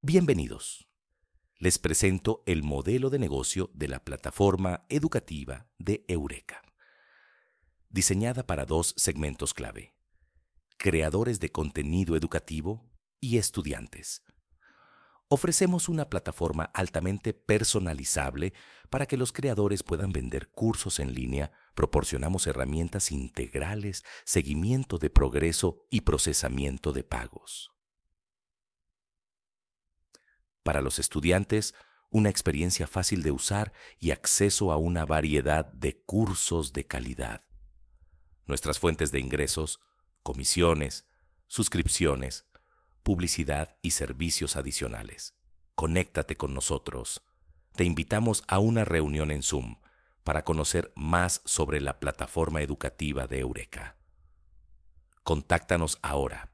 Bienvenidos. Les presento el modelo de negocio de la plataforma educativa de Eureka. Diseñada para dos segmentos clave. Creadores de contenido educativo y estudiantes. Ofrecemos una plataforma altamente personalizable para que los creadores puedan vender cursos en línea, proporcionamos herramientas integrales, seguimiento de progreso y procesamiento de pagos. Para los estudiantes, una experiencia fácil de usar y acceso a una variedad de cursos de calidad. Nuestras fuentes de ingresos, comisiones, suscripciones, publicidad y servicios adicionales. Conéctate con nosotros. Te invitamos a una reunión en Zoom para conocer más sobre la plataforma educativa de Eureka. Contáctanos ahora